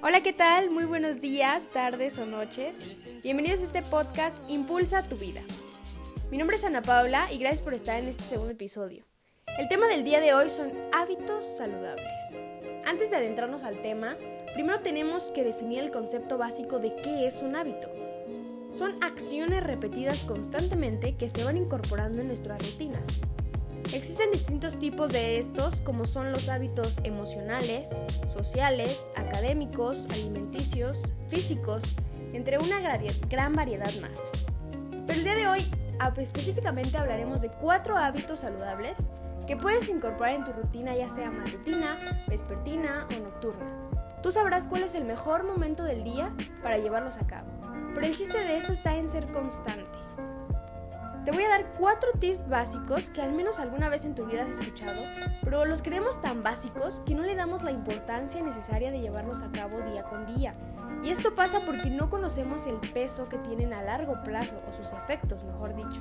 Hola, ¿qué tal? Muy buenos días, tardes o noches. Bienvenidos a este podcast Impulsa tu vida. Mi nombre es Ana Paula y gracias por estar en este segundo episodio. El tema del día de hoy son hábitos saludables. Antes de adentrarnos al tema, primero tenemos que definir el concepto básico de qué es un hábito. Son acciones repetidas constantemente que se van incorporando en nuestras rutinas. Existen distintos tipos de estos, como son los hábitos emocionales, sociales, académicos, alimenticios, físicos, entre una gran variedad más. Pero el día de hoy específicamente hablaremos de cuatro hábitos saludables que puedes incorporar en tu rutina ya sea matutina, vespertina o nocturna. Tú sabrás cuál es el mejor momento del día para llevarlos a cabo. Pero el chiste de esto está en ser constante. Te voy a dar cuatro tips básicos que al menos alguna vez en tu vida has escuchado, pero los creemos tan básicos que no le damos la importancia necesaria de llevarlos a cabo día con día. Y esto pasa porque no conocemos el peso que tienen a largo plazo, o sus efectos, mejor dicho.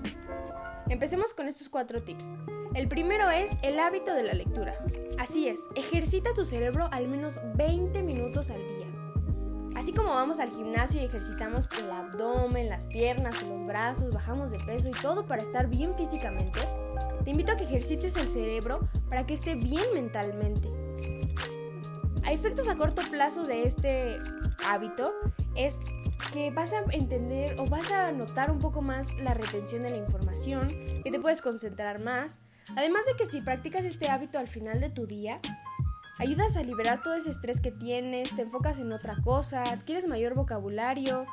Empecemos con estos cuatro tips. El primero es el hábito de la lectura. Así es, ejercita tu cerebro al menos 20 minutos al día. Así como vamos al gimnasio y ejercitamos el abdomen, las piernas, los brazos, bajamos de peso y todo para estar bien físicamente, te invito a que ejercites el cerebro para que esté bien mentalmente. A efectos a corto plazo de este hábito es que vas a entender o vas a notar un poco más la retención de la información, que te puedes concentrar más, además de que si practicas este hábito al final de tu día, Ayudas a liberar todo ese estrés que tienes, te enfocas en otra cosa, adquieres mayor vocabulario,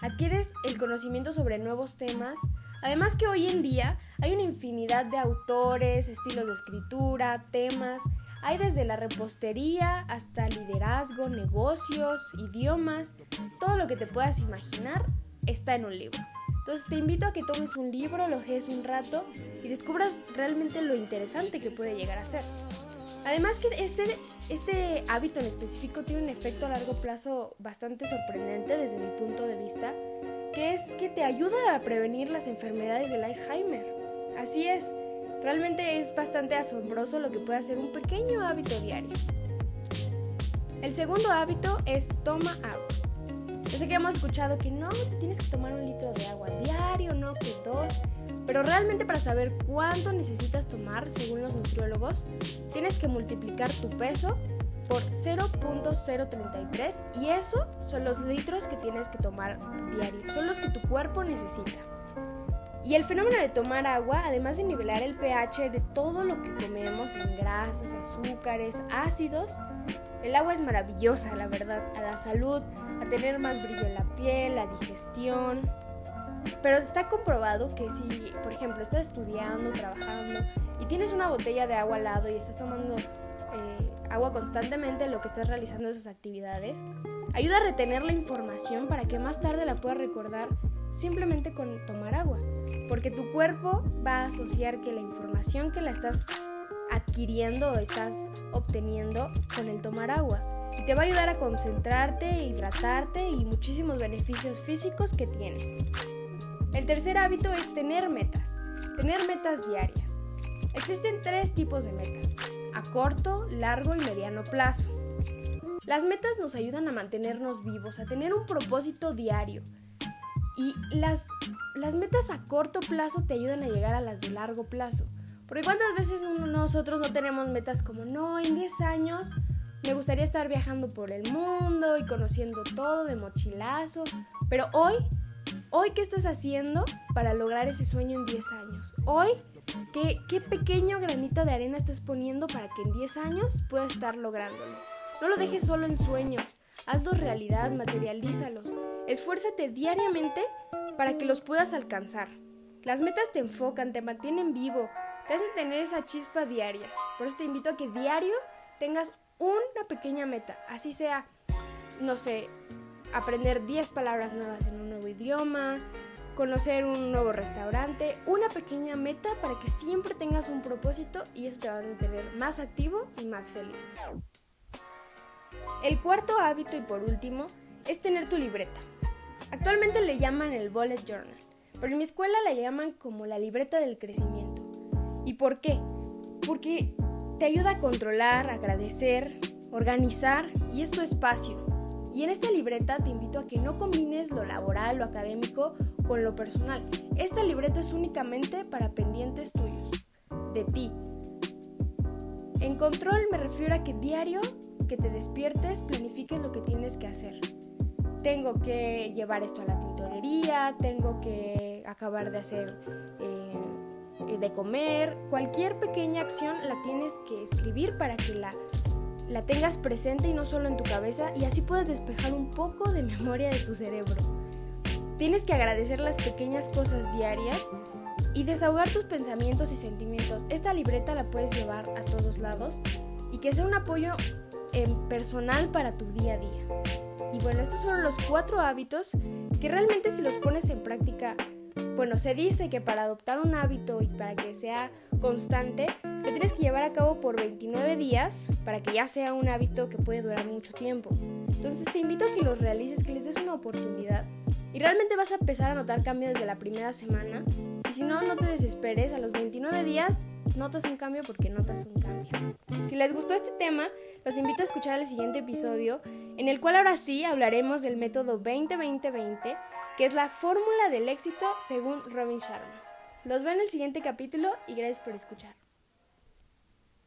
adquieres el conocimiento sobre nuevos temas. Además que hoy en día hay una infinidad de autores, estilos de escritura, temas. Hay desde la repostería hasta liderazgo, negocios, idiomas. Todo lo que te puedas imaginar está en un libro. Entonces te invito a que tomes un libro, lo un rato y descubras realmente lo interesante que puede llegar a ser. Además que este, este hábito en específico tiene un efecto a largo plazo bastante sorprendente desde mi punto de vista, que es que te ayuda a prevenir las enfermedades del Alzheimer. Así es, realmente es bastante asombroso lo que puede hacer un pequeño hábito diario. El segundo hábito es toma agua. Yo sé que hemos escuchado que no, te tienes que tomar un litro de agua diario, no que dos. Pero realmente para saber cuánto necesitas tomar, según los nutriólogos, tienes que multiplicar tu peso por 0.033 y eso son los litros que tienes que tomar diario, son los que tu cuerpo necesita. Y el fenómeno de tomar agua, además de nivelar el pH de todo lo que comemos en grasas, azúcares, ácidos, el agua es maravillosa, la verdad, a la salud, a tener más brillo en la piel, la digestión, pero está comprobado que si, por ejemplo, estás estudiando, trabajando y tienes una botella de agua al lado y estás tomando eh, agua constantemente en lo que estás realizando esas actividades, ayuda a retener la información para que más tarde la puedas recordar simplemente con tomar agua. Porque tu cuerpo va a asociar que la información que la estás adquiriendo o estás obteniendo con el tomar agua. Y te va a ayudar a concentrarte, hidratarte y muchísimos beneficios físicos que tiene. El tercer hábito es tener metas, tener metas diarias. Existen tres tipos de metas, a corto, largo y mediano plazo. Las metas nos ayudan a mantenernos vivos, a tener un propósito diario. Y las, las metas a corto plazo te ayudan a llegar a las de largo plazo. Porque cuántas veces nosotros no tenemos metas como, no, en 10 años me gustaría estar viajando por el mundo y conociendo todo de mochilazo. Pero hoy Hoy, ¿qué estás haciendo para lograr ese sueño en 10 años? Hoy, ¿qué, ¿qué pequeño granito de arena estás poniendo para que en 10 años puedas estar lográndolo? No lo dejes solo en sueños, hazlos realidad, materialízalos. Esfuérzate diariamente para que los puedas alcanzar. Las metas te enfocan, te mantienen vivo, te hacen tener esa chispa diaria. Por eso te invito a que diario tengas una pequeña meta, así sea, no sé, aprender 10 palabras nuevas en un idioma, conocer un nuevo restaurante, una pequeña meta para que siempre tengas un propósito y eso te va a mantener más activo y más feliz. El cuarto hábito y por último es tener tu libreta. Actualmente le llaman el bullet journal, pero en mi escuela la llaman como la libreta del crecimiento. ¿Y por qué? Porque te ayuda a controlar, agradecer, organizar y es tu espacio, Y en esta libreta te invito a que no combines lo laboral, lo académico con lo personal. Esta libreta es únicamente para pendientes tuyos, de ti. En control me refiero a que diario que te despiertes planifiques lo que tienes que hacer. Tengo que llevar esto a la tintorería, tengo que acabar de hacer eh, de comer, cualquier pequeña acción la tienes que escribir para que la la tengas presente y no solo en tu cabeza y así puedes despejar un poco de memoria de tu cerebro. Tienes que agradecer las pequeñas cosas diarias y desahogar tus pensamientos y sentimientos. Esta libreta la puedes llevar a todos lados y que sea un apoyo en personal para tu día a día. Y bueno, estos son los cuatro hábitos que realmente si los pones en práctica bueno, se dice que para adoptar un hábito y para que sea constante, lo tienes que llevar a cabo por 29 días para que ya sea un hábito que puede durar mucho tiempo. Entonces te invito a que los realices, que les des una oportunidad y realmente vas a empezar a notar cambios desde la primera semana. Y si no, no te desesperes, a los 29 días notas un cambio porque notas un cambio. Si les gustó este tema, los invito a escuchar el siguiente episodio, en el cual ahora sí hablaremos del método 20-20-20 que es la fórmula del éxito según Robin Sharma. Los veo en el siguiente capítulo y gracias por escuchar.